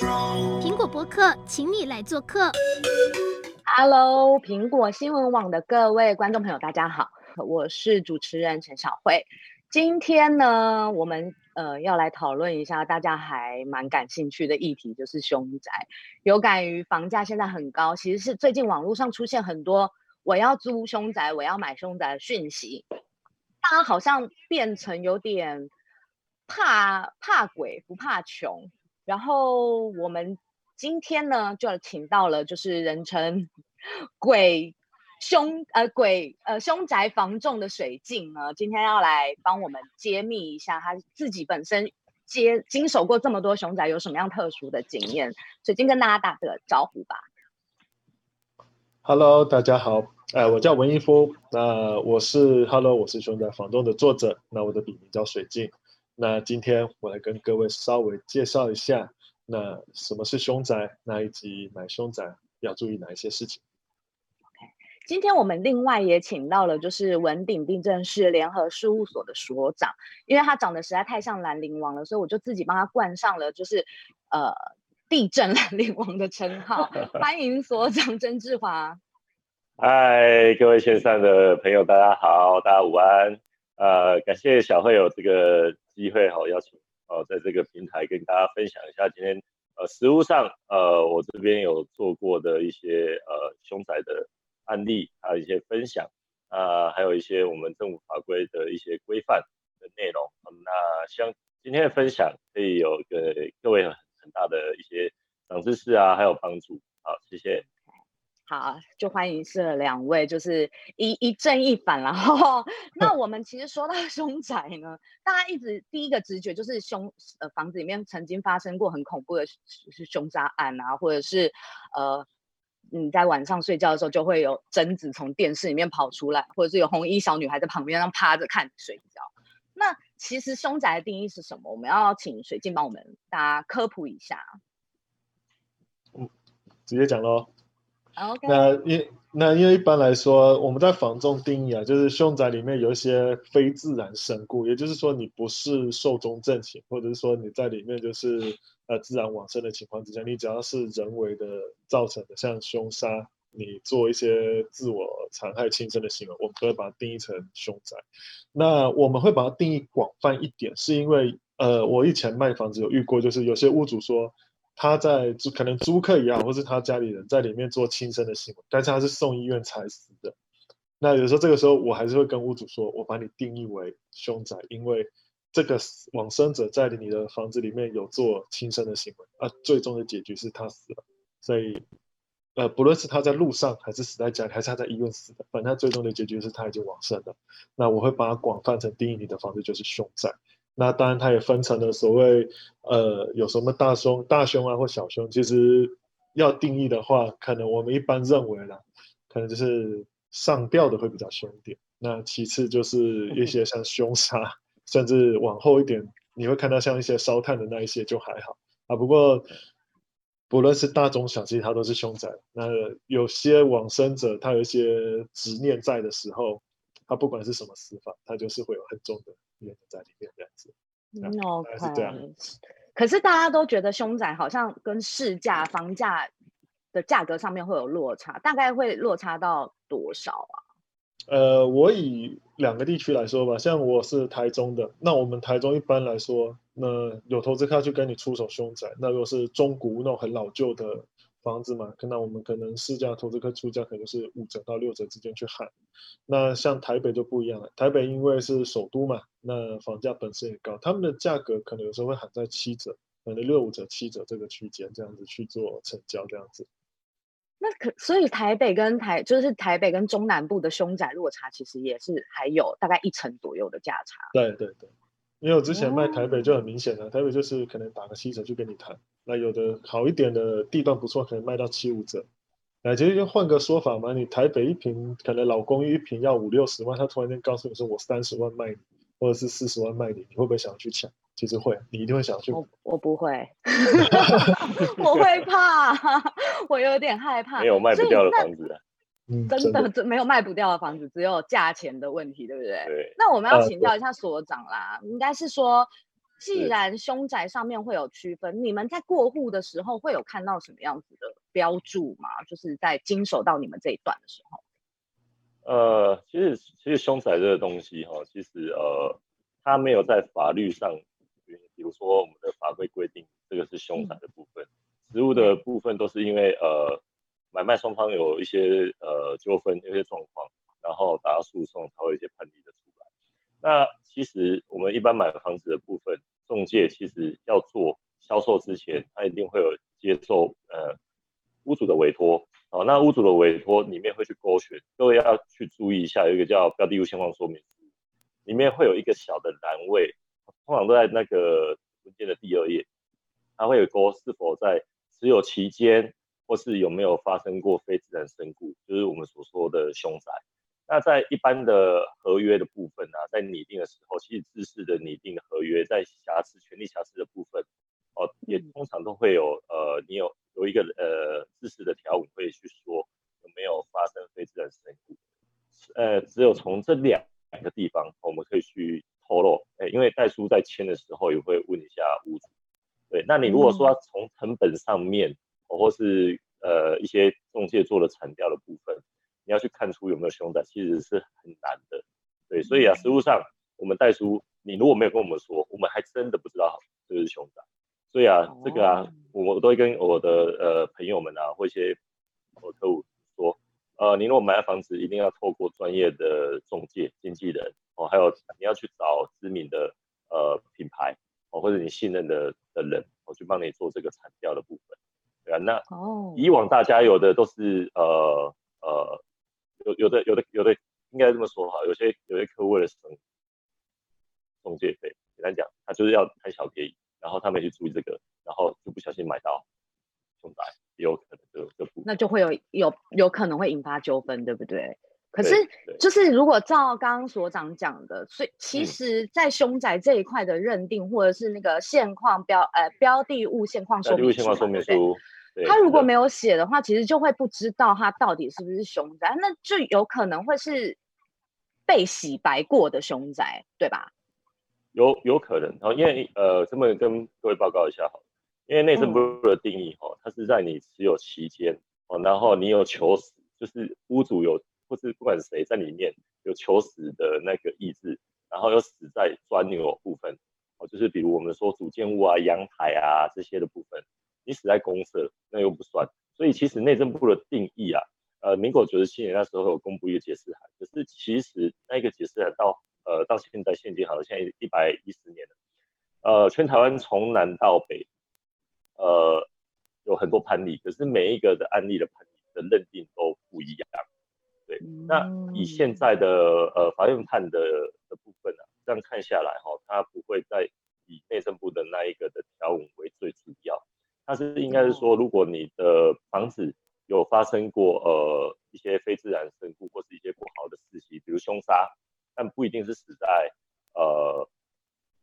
苹果播客，请你来做客。Hello，苹果新闻网的各位观众朋友，大家好，我是主持人陈晓慧。今天呢，我们呃要来讨论一下大家还蛮感兴趣的议题，就是凶宅。有感于房价现在很高，其实是最近网络上出现很多我要租凶宅、我要买凶宅的讯息，大家好像变成有点怕怕鬼不怕穷。然后我们今天呢，就要请到了就是人称鬼凶呃鬼呃凶宅房仲的水镜呢，今天要来帮我们揭秘一下他自己本身接经手过这么多凶宅有什么样特殊的经验。水镜跟大家打个招呼吧。Hello，大家好，呃，我叫文一夫，那、我是 Hello，我是凶宅房仲的作者，那我的笔名叫水镜。那今天我来跟各位稍微介绍一下，那什么是凶宅，那以及买凶宅要注意哪一些事情。OK，今天我们另外也请到了就是文鼎地震市联合事务所的所长，因为他长得实在太像兰陵王了，所以我就自己帮他冠上了就是呃地震兰陵王的称号。欢迎所长曾志华。嗨，各位线上的朋友，大家好，大家午安。呃，感谢小慧有这个机会好邀请哦，在这个平台跟大家分享一下今天呃实务上呃我这边有做过的一些呃凶宅的案例，还有一些分享、呃，还有一些我们政府法规的一些规范的内容。嗯、那希望今天的分享可以有给各位很大的一些长知识啊，还有帮助。好，谢谢。好，就欢迎是两位，就是一一正一反，然 后那我们其实说到 凶宅呢，大家一直第一个直觉就是凶呃房子里面曾经发生过很恐怖的凶杀案啊，或者是呃你在晚上睡觉的时候就会有贞子从电视里面跑出来，或者是有红衣小女孩在旁边上趴着看你睡觉。那其实凶宅的定义是什么？我们要请水镜帮我们大家科普一下。嗯，直接讲喽。那因那因为一般来说，我们在房中定义啊，就是凶宅里面有一些非自然身故，也就是说你不是寿终正寝，或者是说你在里面就是呃自然往生的情况之下，你只要是人为的造成的，像凶杀，你做一些自我残害轻生的行为，我们都会把它定义成凶宅。那我们会把它定义广泛一点，是因为呃我以前卖房子有遇过，就是有些屋主说。他在租，可能租客也好，或是他家里人在里面做轻生的行为，但是他是送医院才死的。那有时候这个时候，我还是会跟屋主说，我把你定义为凶宅，因为这个往生者在你的房子里面有做轻生的行为，啊，最终的结局是他死了。所以，呃，不论是他在路上，还是死在家里，还是他在医院死的，反正他最终的结局是他已经往生了。那我会把它广泛成定义你的房子就是凶宅。那当然，它也分成了所谓，呃，有什么大凶、大凶啊，或小凶。其实要定义的话，可能我们一般认为啦，可能就是上吊的会比较凶一点。那其次就是一些像凶杀，甚至往后一点，你会看到像一些烧炭的那一些就还好啊。不过，不论是大中小，其实它都是凶宅。那有些往生者，他有一些执念在的时候，他不管是什么死法，他就是会有很重的。在里面这样子，嗯，OK，是这样。可是大家都觉得凶宅好像跟市价房价的价格上面会有落差，大概会落差到多少啊？呃，我以两个地区来说吧，像我是台中的，那我们台中一般来说，那有投资客去跟你出手凶宅，那如果是中古那种很老旧的。房子嘛，那我们可能市价投资客出价可能是五折到六折之间去喊。那像台北就不一样了，台北因为是首都嘛，那房价本身也高，他们的价格可能有时候会喊在七折，可能六五折、七折这个区间这样子去做成交这样子。那可所以台北跟台就是台北跟中南部的凶宅落差其实也是还有大概一成左右的价差。对对对。因为我之前卖台北就很明显了，台北就是可能打个七折去跟你谈，那有的好一点的地段不错，可能卖到七五折。哎，其实就换个说法嘛，你台北一平可能老公寓一平要五六十万，他突然间告诉你说我三十万卖你，或者是四十万卖你，你会不会想要去抢？其实会，你一定会想要去。我我不会，我会怕，我有点害怕。没有卖不掉的房子。真的，真没有卖不掉的房子，只有价钱的问题，对不对？对。那我们要请教一下所长啦，呃、应该是说，既然凶宅上面会有区分，你们在过户的时候会有看到什么样子的标注吗？就是在经手到你们这一段的时候。呃，其实其实凶宅这个东西哈，其实呃，它没有在法律上，比如说我们的法规规定这个是凶宅的部分，实物的部分都是因为呃买卖双方有一些呃纠纷、有些状况，然后打到诉讼才会有一些判例的出来。那其实我们一般买房子的部分，中介其实要做销售之前，他一定会有接受呃屋主的委托。好，那屋主的委托里面会去勾选，各位要去注意一下，有一个叫标的物现况说明书，里面会有一个小的栏位，通常都在那个文件的第二页，它会有勾是否在持有期间，或是有没有发生过非自然身故，就是我们所说的凶宅。那在一般的合约的部分呢、啊，在拟定的时候，其实制式的拟定的合约，在瑕疵、权利瑕疵的部分，也通常都会有，呃，你有有一个呃制式的条文会去说有没有发生非自然身故，呃，只有从这两两个地方，我们可以去透露，哎，因为代书在签的时候也会问一下屋主，对，那你如果说要从成本上面，或是呃一些中介做的产调的部分。你要去看出有没有凶宅，其实是很难的，对，所以啊，实物上我们代书，你如果没有跟我们说，我们还真的不知道这个是凶宅，所以啊，这个啊，我都会跟我的呃朋友们啊，或一些我客户说，呃，你如果买了房子，一定要透过专业的中介、经纪人哦，还有你要去找知名的呃品牌哦，或者你信任的的人，我去帮你做这个产调的部分，对啊，那以往大家有的都是呃呃。有有的有的有的应该这么说哈，有些有些客户为了省中介费，简单讲，他就是要贪小便宜，然后他没去注意这个，然后就不小心买到凶宅，也有可能就就不，那就会有有有可能会引发纠纷，对不对？可是就是如果照刚刚所长讲的，所以其实，在凶宅这一块的认定，或者是那个现况标呃标的物现况说明书。他如果没有写的话，其实就会不知道他到底是不是凶宅，那就有可能会是被洗白过的凶宅，对吧？有有可能，然后因为呃，这么跟各位报告一下好，因为内政部的定义哈、嗯，它是在你持有期间哦，然后你有求死，就是屋主有或是不管谁在里面有求死的那个意志，然后又死在钻牛部分哦，就是比如我们说主建物啊、阳台啊这些的部分。你死在公社，那又不算。所以其实内政部的定义啊，呃，民国九十七年那时候有公布一个解释函，可是其实那个解释函到呃到现在现今好像现在一百一十年了，呃，全台湾从南到北，呃，有很多判例，可是每一个的案例的判例的认定都不一样。对，那以现在的呃法院判的的部分呢、啊，这样看下来哈、哦，它不会再以内政部的那一个的条文为最主要。它是应该是说，如果你的房子有发生过呃一些非自然身故或是一些不好的事情，比如凶杀，但不一定是死在呃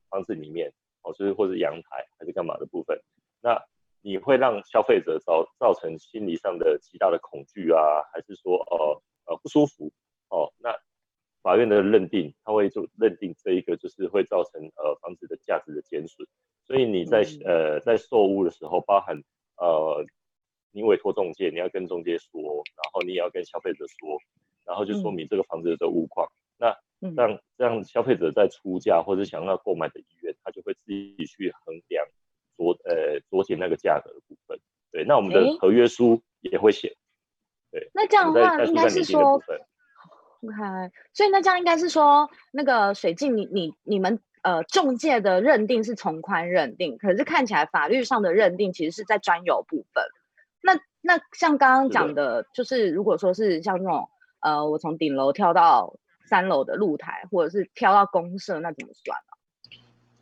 房子里面哦，就是或是阳台还是干嘛的部分，那你会让消费者造造成心理上的极大的恐惧啊，还是说呃呃不舒服哦？那法院的认定，他会就认定这一个就是会造成呃房子的价值的减损。所以你在呃在售屋的时候，包含呃你委托中介，你要跟中介说，然后你也要跟消费者说，然后就说明这个房子的屋况。嗯、那让这样消费者在出价或者想要购买的意愿，他就会自己去衡量酌呃酌减那个价格的部分。对，那我们的合约书也会写。对，那这样的话应该是说，OK，所以那这样应该是说，那个水镜，你你你们。呃，中介的认定是从宽认定，可是看起来法律上的认定其实是在专有部分。那那像刚刚讲的，就是如果说是像那种呃，我从顶楼跳到三楼的露台，或者是跳到公社，那怎么算啊？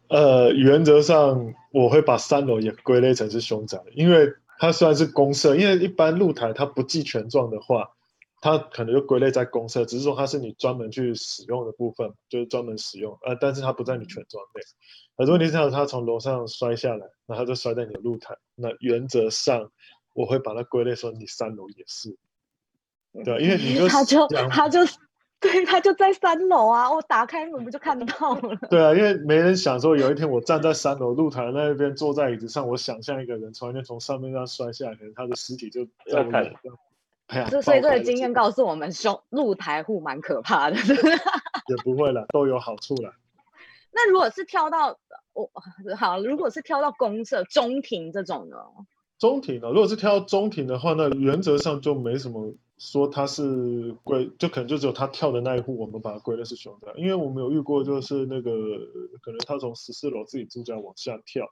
呃，原则上我会把三楼也归类成是凶宅，因为它虽然是公社，因为一般露台它不计权状的话。它可能就归类在公社，只是说它是你专门去使用的部分，就是专门使用，呃，但是它不在你权状内。很多问题是他从楼上摔下来，那他就摔在你的露台，那原则上我会把它归类说你三楼也是，对，因为你 就他就他就对，他就在三楼啊，我打开门不就看到了？对啊，因为没人想说有一天我站在三楼露台那边，坐在椅子上，我想象一个人从那边从上面这样摔下来，可能他的尸体就在我眼上。哎呀，这所以这个经验告诉我们，胸露台户蛮可怕的。也不会了，都有好处了。那如果是跳到我好，如果是跳到公厕中庭这种呢？中庭呢？如果是跳到中庭的话，那原则上就没什么说他是归，就可能就只有他跳的那一户，我们把它归类是凶宅。因为我们有遇过，就是那个可能他从十四楼自己住家往下跳，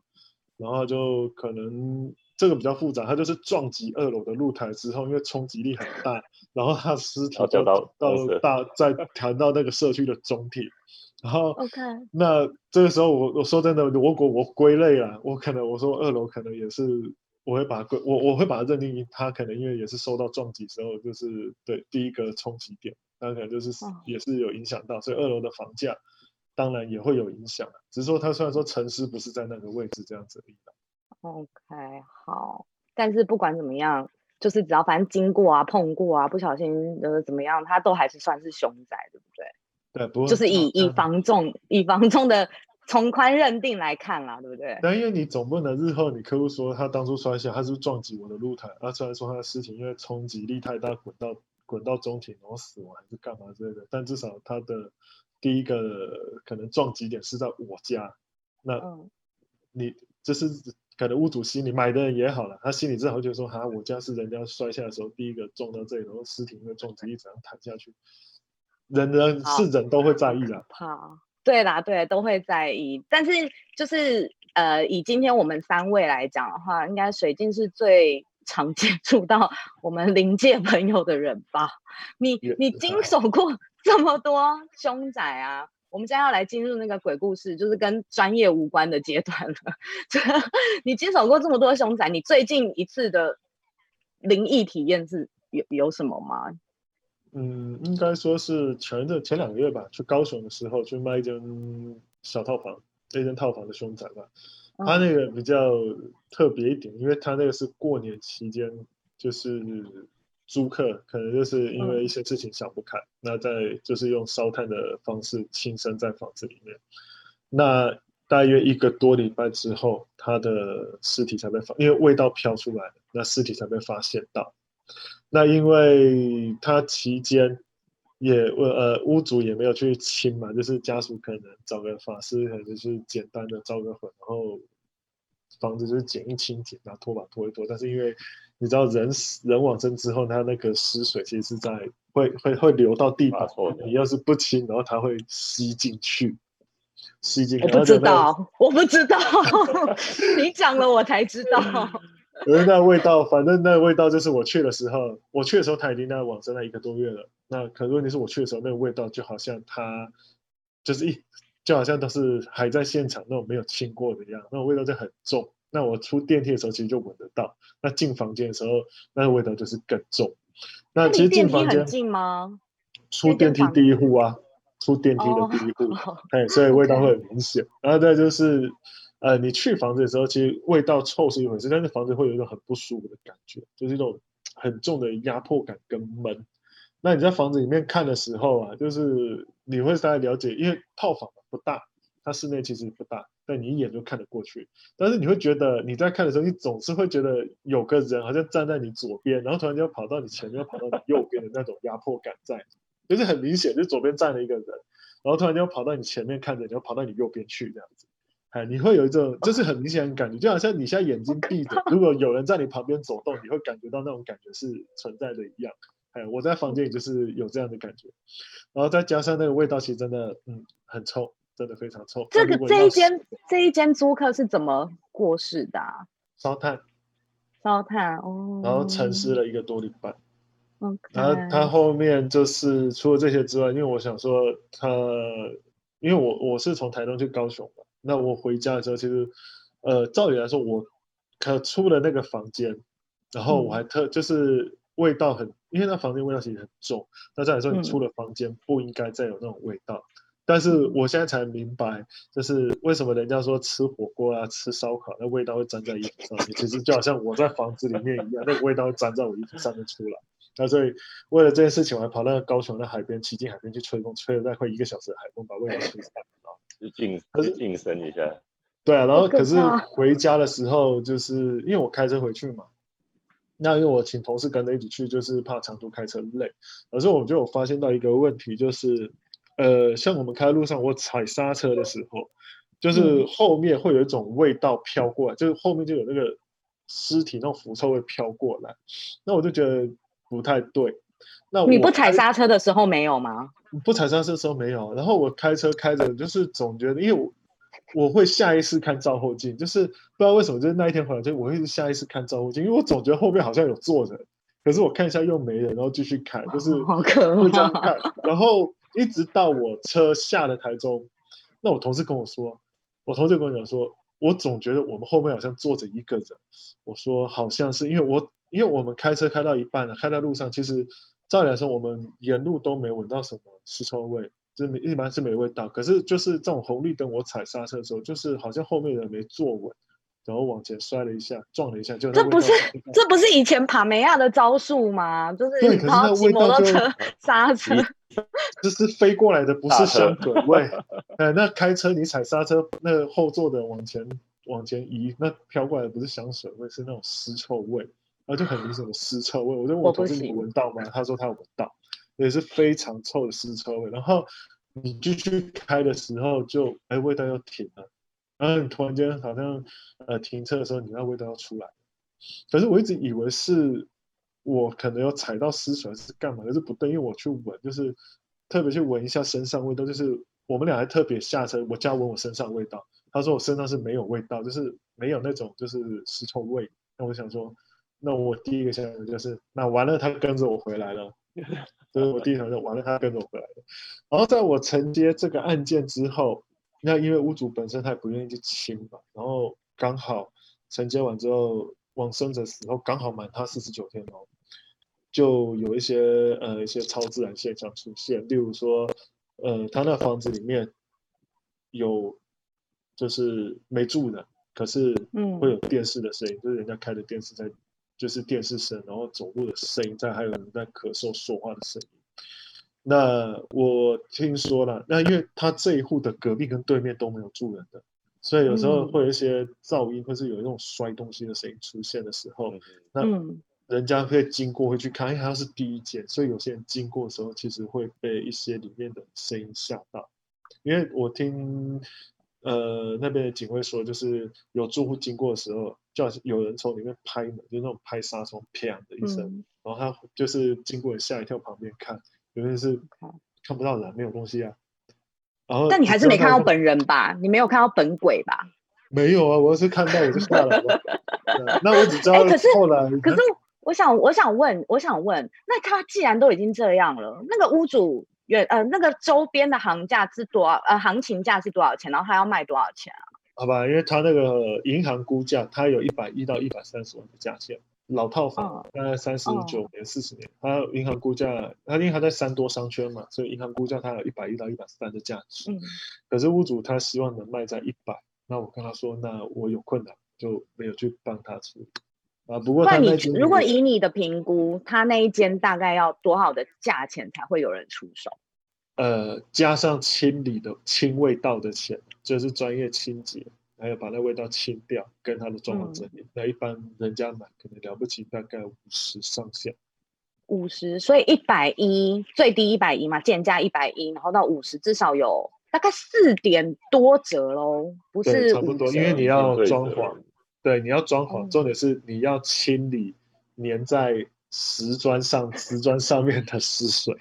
然后就可能这个比较复杂，他就是撞击二楼的露台之后，因为冲击力很大，然后他尸体就到到大再弹到那个社区的中庭。然后，OK，那这个时候我我说真的，如果我归类了，我可能我说二楼可能也是，我会把它归我我会把它认定为他可能因为也是受到撞击时候就是对第一个冲击点，那可能就是也是有影响到，所以二楼的房价当然也会有影响，只是说它虽然说城市不是在那个位置这样子而已。OK，好，但是不管怎么样，就是只要反正经过啊碰过啊不小心呃怎么样，它都还是算是凶宅，对不对？对，不就是以以房仲以房仲的从宽认定来看啦，对不对？但因为你总不能日后你客户说他当初摔下，他是不是撞击我的露台，他，虽然说他的尸体因为冲击力太大滚到滚到中庭然后死亡还是干嘛之类的，但至少他的第一个可能撞击点是在我家，那你就是可能屋主心里买的人也好了，他心里至少会觉得说，哈，我家是人家摔下的时候第一个撞到这里，然后尸体因为撞击力怎样弹下去。人人是人都会在意的，好，对啦，对，都会在意。但是就是呃，以今天我们三位来讲的话，应该水晶是最常接触到我们灵界朋友的人吧？你你经手过这么多凶宅啊？我们现在要来进入那个鬼故事，就是跟专业无关的阶段了。你经手过这么多凶宅，你最近一次的灵异体验是有有什么吗？嗯，应该说是前的前两个月吧，去高雄的时候去卖一间小套房，那间套房的凶宅吧。他那个比较特别一点，因为他那个是过年期间，就是租客可能就是因为一些事情想不开，嗯、那在就是用烧炭的方式轻生在房子里面。那大约一个多礼拜之后，他的尸体才被发，因为味道飘出来，那尸体才被发现到。那因为他期间也呃屋主也没有去清嘛，就是家属可能找个法师，可能就是简单的招个魂，然后房子就是简易清洁，然后拖把拖一拖。但是因为你知道人死人往生之后，他那个尸水其实是在会会会流到地板，你要是不清，然后它会吸进去，吸进去。我不知道，我不知道，你讲了我才知道。因为那味道，反正那味道就是我去的时候，我去的时候他已经在往生了一个多月了。那可是问题是我去的时候，那个味道就好像他就是一，就好像都是还在现场那种没有清过的一样，那种味道就很重。那我出电梯的时候其实就闻得到，那进房间的时候，那个味道就是更重。那其实进房间近吗？出电梯第一户啊，出电梯的第一户，哎、oh, oh.，所以味道会很明显。然后再就是。呃，你去房子的时候，其实味道臭是一回事，但是房子会有一种很不舒服的感觉，就是一种很重的压迫感跟闷。那你在房子里面看的时候啊，就是你会大概了解，因为套房不大，它室内其实不大，但你一眼就看得过去。但是你会觉得你在看的时候，你总是会觉得有个人好像站在你左边，然后突然间跑到你前面，跑到你右边的那种压迫感在，就是很明显，就左边站了一个人，然后突然间跑到你前面看着，然后跑到你右边去这样子。哎，你会有一种，就是很明显的感觉，就好像你现在眼睛闭着，如果有人在你旁边走动，你会感觉到那种感觉是存在的一样。哎，我在房间里就是有这样的感觉，然后再加上那个味道，其实真的，嗯，很臭，真的非常臭。这个这一间这一间租客是怎么过世的啊？烧炭，烧炭哦，然后沉尸了一个多礼拜。Okay. 然后他后面就是除了这些之外，因为我想说他，因为我我是从台东去高雄嘛。那我回家的时候，其实，呃，照理来说，我可出了那个房间，然后我还特就是味道很，因为那房间味道其实很重。那照理说，你出了房间不应该再有那种味道。但是我现在才明白，就是为什么人家说吃火锅啊、吃烧烤，那味道会粘在衣服上面。其实就好像我在房子里面一样，那个味道会粘在我衣服上面出来。那所以为了这件事情，我还跑到高雄的海边，骑进海边去吹风，吹了大概快一个小时的海风，把味道吹散了。就净，是净身一下。对啊，然后可是回家的时候，就是因为我开车回去嘛。那因为我请同事跟着一起去，就是怕长途开车累。可是我就有发现到一个问题，就是，呃，像我们开路上，我踩刹车的时候，就是后面会有一种味道飘过来，嗯、就是后面就有那个尸体那种腐臭味飘过来。那我就觉得不太对。那你不踩刹车的时候没有吗？不踩刹车的时候没有。然后我开车开着，就是总觉得，因为我。我会下意识看照后镜，就是不知道为什么，就是那一天回来就我会下意识看照后镜，因为我总觉得后面好像有坐人，可是我看一下又没人，然后继续看，就是会这样看，然后一直到我车下了台中，那我同事跟我说，我同事跟我讲说，我总觉得我们后面好像坐着一个人，我说好像是因为我因为我们开车开到一半了，开在路上，其实照理来说我们沿路都没闻到什么尸臭味。就是一般是没味道，可是就是这种红绿灯，我踩刹车的时候，就是好像后面的人没坐稳，然后往前摔了一下，撞了一下，就这不是这不是以前帕梅亚的招数吗？就是你跑骑摩托车刹车，这 是飞过来的，不是香水味。哎，那开车你踩刹车，那后座的往前往前移，那飘过来的不是香水味，是那种尸臭味，然后就很明显的尸臭味。我就问我同事你闻到吗？他说他有闻到。也是非常臭的尸臭味，然后你继续开的时候就，哎，味道又停了，然后你突然间好像呃停车的时候，你那味道要出来，可是我一直以为是我可能有踩到尸水还是干嘛，可是不对，因为我去闻，就是特别去闻一下身上味道，就是我们俩还特别下车，我叫闻我身上味道，他说我身上是没有味道，就是没有那种就是尸臭味，那我想说，那我第一个想的就是，那完了，他跟着我回来了。就是我第一想就完了，他跟着我回来了。然后在我承接这个案件之后，那因为屋主本身他也不愿意去清嘛，然后刚好承接完之后，往生者死后刚好满他四十九天哦，就有一些呃一些超自然现象出现，例如说，呃，他那房子里面有就是没住的，可是会有电视的声音，嗯、就是人家开的电视在。就是电视声，然后走路的声音，再还有人在咳嗽说话的声音。那我听说了，那因为他这一户的隔壁跟对面都没有住人的，所以有时候会有一些噪音，或是有一种摔东西的声音出现的时候，那人家会经过会去看，因为他是第一间，所以有些人经过的时候，其实会被一些里面的声音吓到。因为我听呃那边的警卫说，就是有住户经过的时候。就好像有人从里面拍门，就那种拍纱窗，啪的一声，嗯、然后他就是经过吓一跳，旁边看，原来是看不到人，没有东西啊。然后，但你还是没看到本人吧？你没有看到本鬼吧？没有啊，我要是看到我就下来了。那我只知道后 来，可是后来，可是我想，我想问，我想问，那他既然都已经这样了，那个屋主原呃那个周边的行价是多少？呃，行情价是多少钱？然后他要卖多少钱啊？好吧，因为他那个银行估价，他有一百一到一百三十万的价钱，老套房，大概三十九年、四十年，他银行估价，他因为他在三多商圈嘛，所以银行估价他有一百一到一百三的价值。嗯，可是屋主他希望能卖在一百，那我跟他说，那我有困难，就没有去帮他处理。啊，不过那你如果以你的评估，他那一间大概要多少的价钱才会有人出手？呃，加上清理的清味道的钱，就是专业清洁，还有把那味道清掉，跟他的装潢整理。嗯、那一般人家买可能了不起，大概五十上下。五十，所以一百一最低一百一嘛，贱价一百一，然后到五十，至少有大概四点多折喽，不是差不多，因为你要装潢，对，你要装潢，重点是你要清理粘在瓷砖上、瓷砖上面的湿水。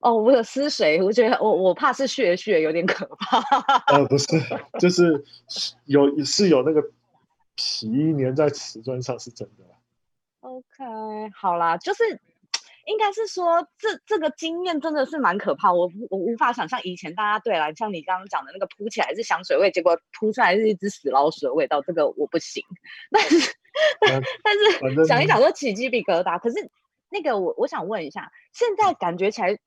哦，我有湿水，我觉得我我怕是血血，有点可怕。呃，不是，就是有是有那个皮粘在瓷砖上，是真的。OK，好啦，就是应该是说这这个经验真的是蛮可怕，我我无法想象以前大家对来像你刚刚讲的那个扑起来是香水味，结果扑出来是一只死老鼠的味道，这个我不行。但是、嗯、但是想一想说起鸡皮疙瘩，可是那个我我想问一下，现在感觉起来。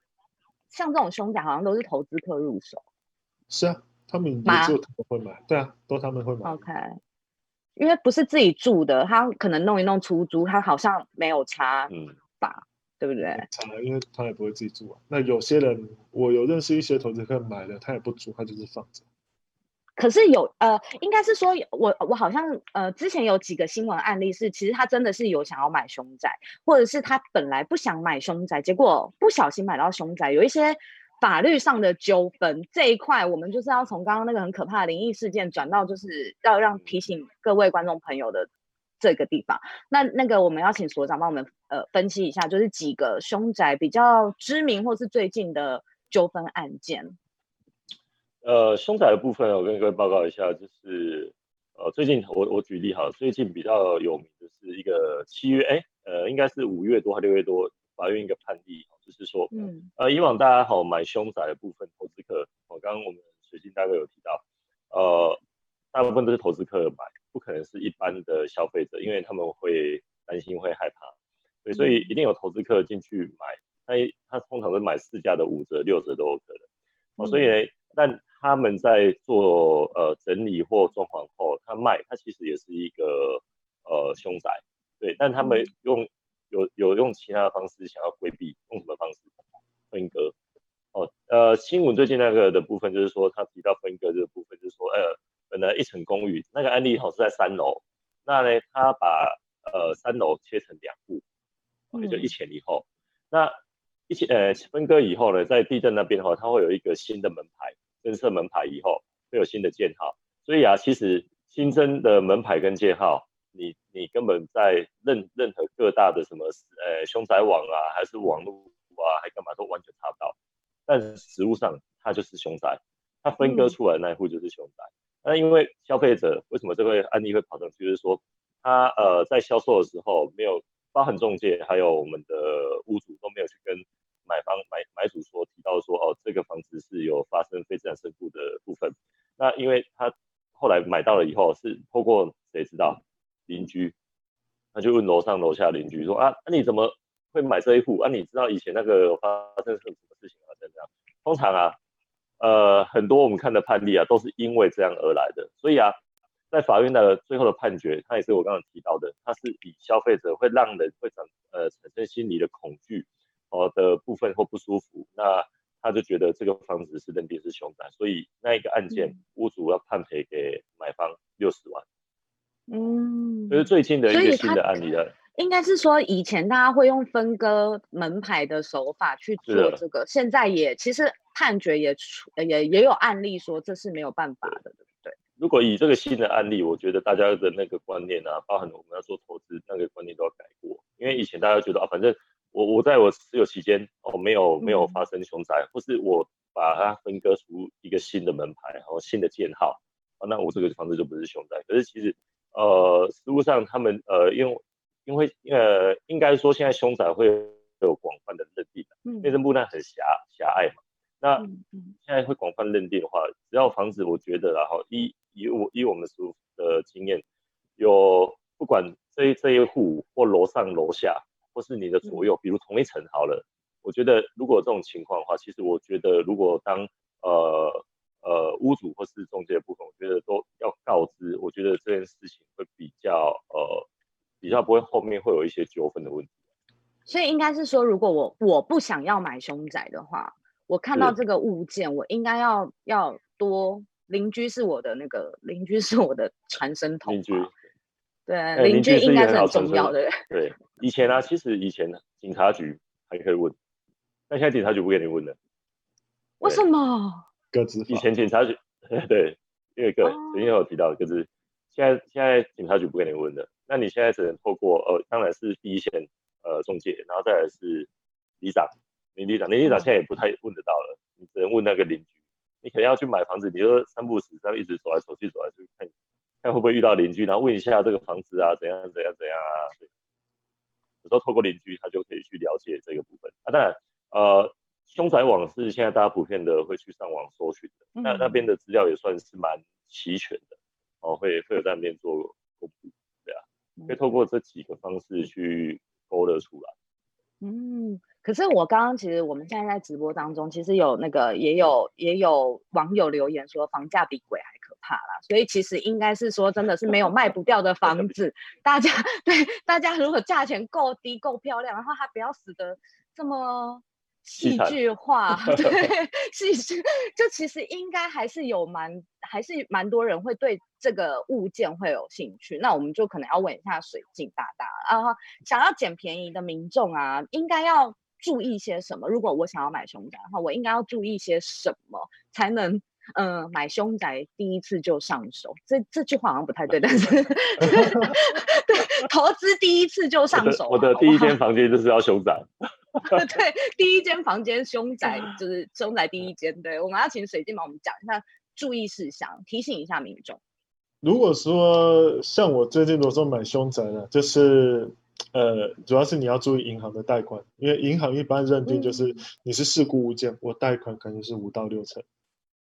像这种凶宅好像都是投资客入手，是啊，他们也只有他们会买，对啊，都他们会买。OK，因为不是自己住的，他可能弄一弄出租，他好像没有差，嗯吧？对不对？因为他也不会自己住啊。那有些人，我有认识一些投资客买了，他也不租，他就是放着。可是有呃，应该是说我我好像呃，之前有几个新闻案例是，其实他真的是有想要买凶宅，或者是他本来不想买凶宅，结果不小心买到凶宅，有一些法律上的纠纷。这一块我们就是要从刚刚那个很可怕的灵异事件转到，就是要让提醒各位观众朋友的这个地方。那那个我们要请所长帮我们呃分析一下，就是几个凶宅比较知名或是最近的纠纷案件。呃，凶宅的部分，我跟各位报告一下，就是呃，最近我我举例哈，最近比较有名的是一个七月，哎，呃，应该是五月多还六月多，法院一个判例，就是说，嗯，呃，以往大家好买凶宅的部分，投资客，我刚刚我们水晶大哥有提到，呃，大部分都是投资客买，不可能是一般的消费者，因为他们会担心会害怕，对，所以一定有投资客进去买，他他通常是买市价的五折六折都有可能，哦，所以呢，但他们在做呃整理或装潢后，他卖，他其实也是一个呃凶宅，对，但他们用有有用其他的方式想要规避，用什么方式？分割。哦，呃，新闻最近那个的部分就是说，他提到分割这个部分，就是说，呃，本来一层公寓，那个案例好是在三楼，那呢，他把呃三楼切成两户，也就一前一后，那一前呃分割以后呢，在地震那边的话，它会有一个新的门牌。增设门牌以后会有新的建号，所以啊，其实新增的门牌跟建号，你你根本在任任何各大的什么呃凶宅网啊，还是网络啊，还干嘛都完全查不到。但是实物上它就是凶宅，它分割出来的那一户就是凶宅。那、因为消费者为什么这个案例会跑上去，就是说他呃在销售的时候没有包含中介，还有我们的屋主都没有去跟。买方买买主说提到说哦，这个房子是有发生非自然身故的部分。那因为他后来买到了以后，是透过谁知道邻居，他就问楼上楼下邻居说啊，那、你怎么会买这一户？啊，你知道以前那个发生什么事情啊？这样，通常啊，很多我们看的判例啊，都是因为这样而来的。所以啊，在法院的最后的判决，它也是我刚刚提到的，它是以消费者会让人会产呃产生心理的恐惧。哦的部分或不舒服，那他就觉得这个房子是认定是凶宅，所以那一个案件，屋主要判赔给买方六十万。嗯，就是最近的一个新的案例了。应该是说以前大家会用分割门牌的手法去做这个，现在也其实判决也出也也有案例说这是没有办法的，对，不对？如果以这个新的案例，我觉得大家的那个观念啊，包含我们要做投资那个观念都要改过，因为以前大家觉得啊，反正。我我在我持有期间哦，没有没有发生凶宅，嗯、或是我把它分割出一个新的门牌，然后新的建号，啊，那我这个房子就不是凶宅。可是其实呃，实务上他们呃，因为因为呃，应该说现在凶宅会有广泛的认定，内政部那很狭狭隘嘛。那现在会广泛认定的话，只要房子我觉得然后以以我以我们实务的经验，有不管这一这一户或楼上楼下。或是你的左右，比如同一层好了，我觉得如果这种情况的话，其实我觉得如果当呃呃屋主或是中介的部分，我觉得都要告知，我觉得这件事情会比较呃比较不会后面会有一些纠纷的问题。所以应该是说，如果我我不想要买凶宅的话，我看到这个物件，我应该要要多邻居是我的那个邻居是我的传声筒。邻居。对，邻居应该是很重要的。对，以前呢、啊，其实以前警察局还可以问，但现在警察局不给你问了。为什么？个资。以前警察局 对，因为个曾经有提到个资，现在现在警察局不给你问的，那你现在只能透过呃，当然是第一线呃中介，然后再来是里长、邻里长，邻里长现在也不太问得到了，你只能问那个邻居。你可能要去买房子，你就三不五时这样一直走来走去，走来走去看。看会不会遇到邻居，然后问一下这个房子啊，怎样怎样怎样啊？有时候透过邻居，他就可以去了解这个部分啊。当然，呃，凶宅网是现在大家普遍的会去上网搜寻的，嗯、那那边的资料也算是蛮齐全的，哦，会会有在那边做公布，可以透过这几个方式去勾勒出来。嗯，可是我刚刚其实我们现在在直播当中，其实有那个也有也有网友留言说，房价比鬼还可怕。啦。所以其实应该是说，真的是没有卖不掉的房子。大家 对大家如果价钱够低够漂亮，然后它不要死的这么。戏剧化，对，戏剧就其实应该还是有蛮，还是蛮多人会对这个物件会有兴趣。那我们就可能要问一下水镜大大啊，想要捡便宜的民众啊，应该要注意些什么？如果我想要买凶宅的话，我应该要注意些什么才能？嗯、呃，买凶宅第一次就上手，这这句话好像不太对，但是 对投资第一次就上手，我的第一间房间就是要凶宅，对，第一间房间凶宅就是凶宅第一间，对，我们要请水晶帮我们讲一下注意事项，提醒一下民众。如果说像我最近如果说买凶宅呢，就是呃，主要是你要注意银行的贷款，因为银行一般认定就是你是事故物件，嗯、我贷款可能是五到六成。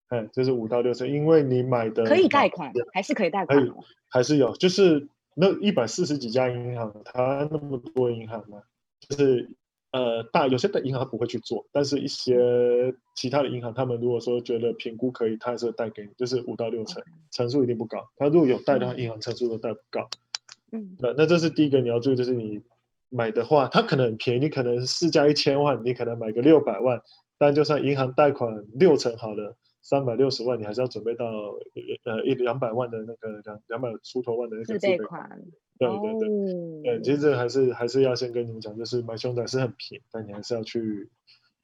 哎，就是五到六成，因为你买的可以贷款，还是可以贷款？可以，还是有，就是那一百四十几家银行，它那么多银行嘛，就是呃大有些的银行不会去做，但是一些其他的银行，他们如果说觉得评估可以，他还是会贷给你，就是五到六成，成数一定不高。他如果有贷的话，银行成数都贷不高。嗯，那那这是第一个你要注意，就是你买的话，它可能很便宜，你可能市价一千万，你可能买个六百万，但就算银行贷款六成好了。三百六十万，你还是要准备到呃一两百万的那个两两百出头万的那个自备款。对对对，其实这还是还是要先跟你们讲，就是买凶宅是很便宜，但你还是要去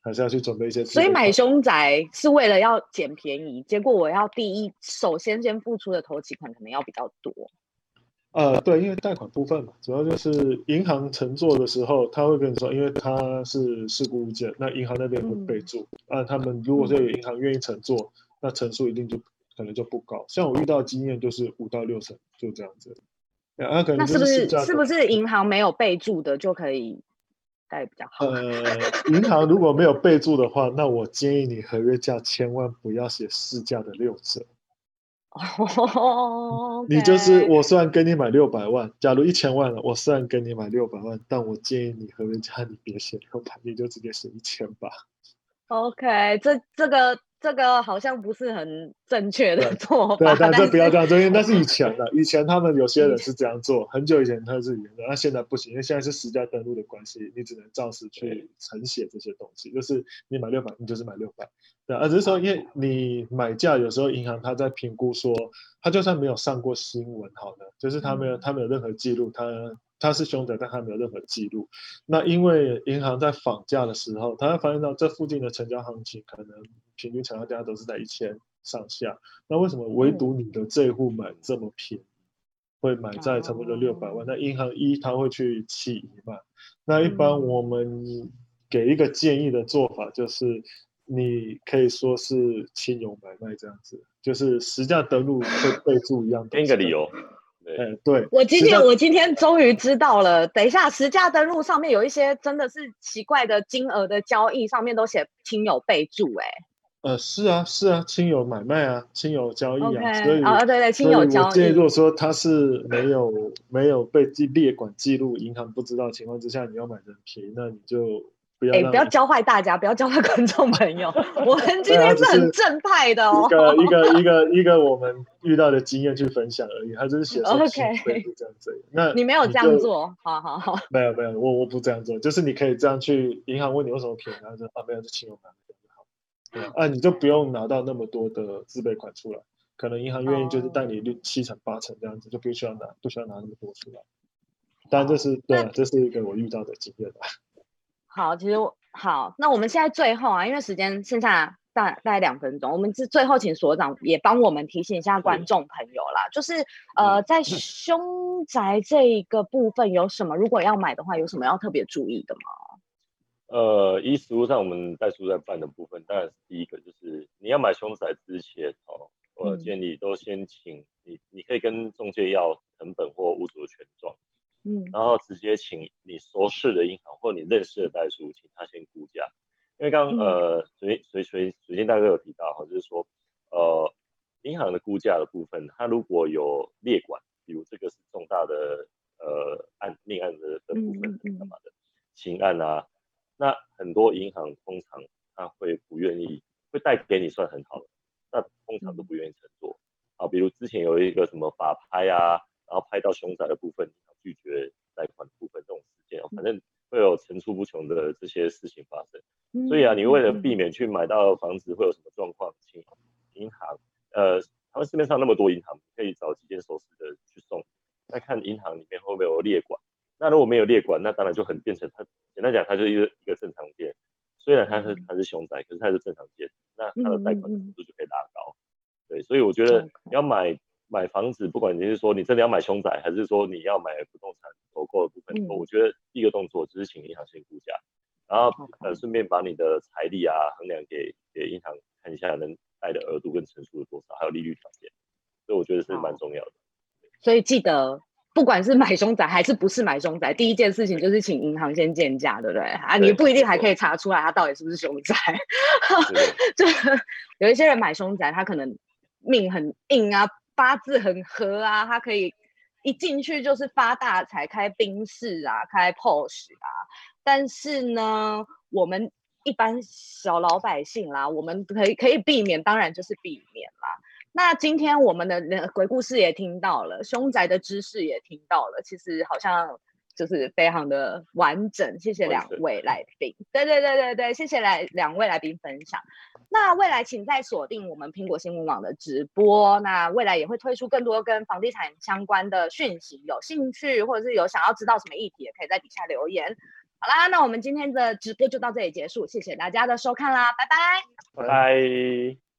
还是要去准备一些。所以买凶宅是为了要捡便宜，结果我要第一首先先付出的头期款可能要比较多。呃，对，因为贷款部分嘛，主要就是银行乘坐的时候，他会跟你说，因为他是事故物件，那银行那边会备注。那、嗯，他们如果说有银行愿意乘坐，嗯、那成数一定就可能就不高。像我遇到的经验就是五到六成，就这样子。那是不是是不是银行没有备注的就可以贷比较好？呃，银行如果没有备注的话，那我建议你合约价千万不要写市价的六折。哦，你就是我虽然跟你买六百万，假如一千万了，我虽然跟你买六百万，但我建议你合约价你别写六百，你就直接写一千吧。OK，这这个。这个好像不是很正确的做法。对，对，但这不要这样做，因为那是以前的。以前他们有些人是这样做，很久以前他是原的，那现在不行，因为现在是实价登录的关系，你只能照实去承写这些东西。就是你买六百，你就是买六百。对，而只是说，因为你买价有时候银行他在评估说，他就算没有上过新闻，好的，就是他没有他没有任何记录，他。他是凶宅，但他没有任何记录。那因为银行在访价的时候，他会发现到这附近的成交行情可能平均成交价都是在一千上下。那为什么唯独你的这户买这么便宜，会买在差不多六百万？那银行一他会去起疑嘛？那一般我们给一个建议的做法就是，你可以说是亲友买卖这样子，就是实价登录会备注一样，给个理由。嗯，对，我今天我今天终于知道了。等一下，实价登录上面有一些真的是奇怪的金额的交易，上面都写亲友备注，哎。呃，是啊，是啊，亲友买卖啊，亲友交易啊，okay, 所以啊，对对，亲友交易。我建议，如果说他是没有没有被记列管记录，银行不知道情况之下，你要买人皮，那你就。哎，不要教坏大家，不要教坏观众朋友。我们今天是很正派的哦。一个一个一个 一个我们遇到的经验去分享而已，他就是写 OK 这样子。那你没有这样做，好好好。没有没有，我我不这样做，就是你可以这样去银行问你为什么便宜，然后说啊没有，是亲友买就好。对啊，你就不用拿到那么多的自备款出来，可能银行愿意就是贷你六七成八成这样子，就不需要拿不需要拿那么多出来。当然这是对，这是一个我遇到的经验吧。好，其实我好，那我们现在最后啊，因为时间剩下大大概两分钟，我们是最后请所长也帮我们提醒一下观众朋友啦，是就是呃，在凶宅这一个部分有什么，如果要买的话，有什么要特别注意的吗？呃，依实务上我们代书在办的部分，当然是第一个就是你要买凶宅之前哦，我建议都先请你，你可以跟中介要成本或屋主的权状。嗯，然后直接请你熟识的银行或你认识的代书，请他先估价。因为刚刚呃，水水水水晶大哥有提到哈，就是说呃，银行的估价的部分，它如果有列管，比如这个是重大的呃案命案的的部分干嘛的，刑案啊，那很多银行通常他会不愿意，会带给你算很好的，那通常都不愿意承做。啊，比如之前有一个什么法拍啊，然后拍到凶宅的部分，拒绝贷款的部分这种事件，反正会有层出不穷的这些事情发生。所以啊，你为了避免去买到房子会有什么状况，请银行，呃，他们市面上那么多银行，可以找几间熟识的去送，再看银行里面会不会有列管。那如果没有列管，那当然就很变成它，简单讲，它就是一个一个正常店。虽然它是它是凶宅，可是它是正常店，那它的贷款程度就可以拉高。对，所以我觉得你要买买房子，不管你是说你真的要买凶宅，还是说你要买不动产投购的部分，我觉得第一个动作就是请银行先估价，然后呃顺便把你的财力啊衡量给给银行看一下能贷的额度跟成数有多少，还有利率条件。所以我觉得是蛮重要的。所以记得。不管是买凶宅还是不是买凶宅，第一件事情就是请银行先鉴价，对不对？啊，你不一定还可以查出来它到底是不是凶宅。就有一些人买凶宅，他可能命很硬啊，八字很合啊，他可以一进去就是发大财，开宾士啊，开 pose 啊。但是呢，我们一般小老百姓啦，我们可以可以避免，当然就是避免啦。那今天我们的鬼故事也听到了，凶宅的知识也听到了，其实好像就是非常的完整。谢谢两位来宾，对对对对对，谢谢来两位来宾分享。那未来请再锁定我们苹果新闻网的直播，那未来也会推出更多跟房地产相关的讯息，有兴趣或者是有想要知道什么议题，也可以在底下留言。好啦，那我们今天的直播就到这里结束，谢谢大家的收看啦，拜拜，拜拜。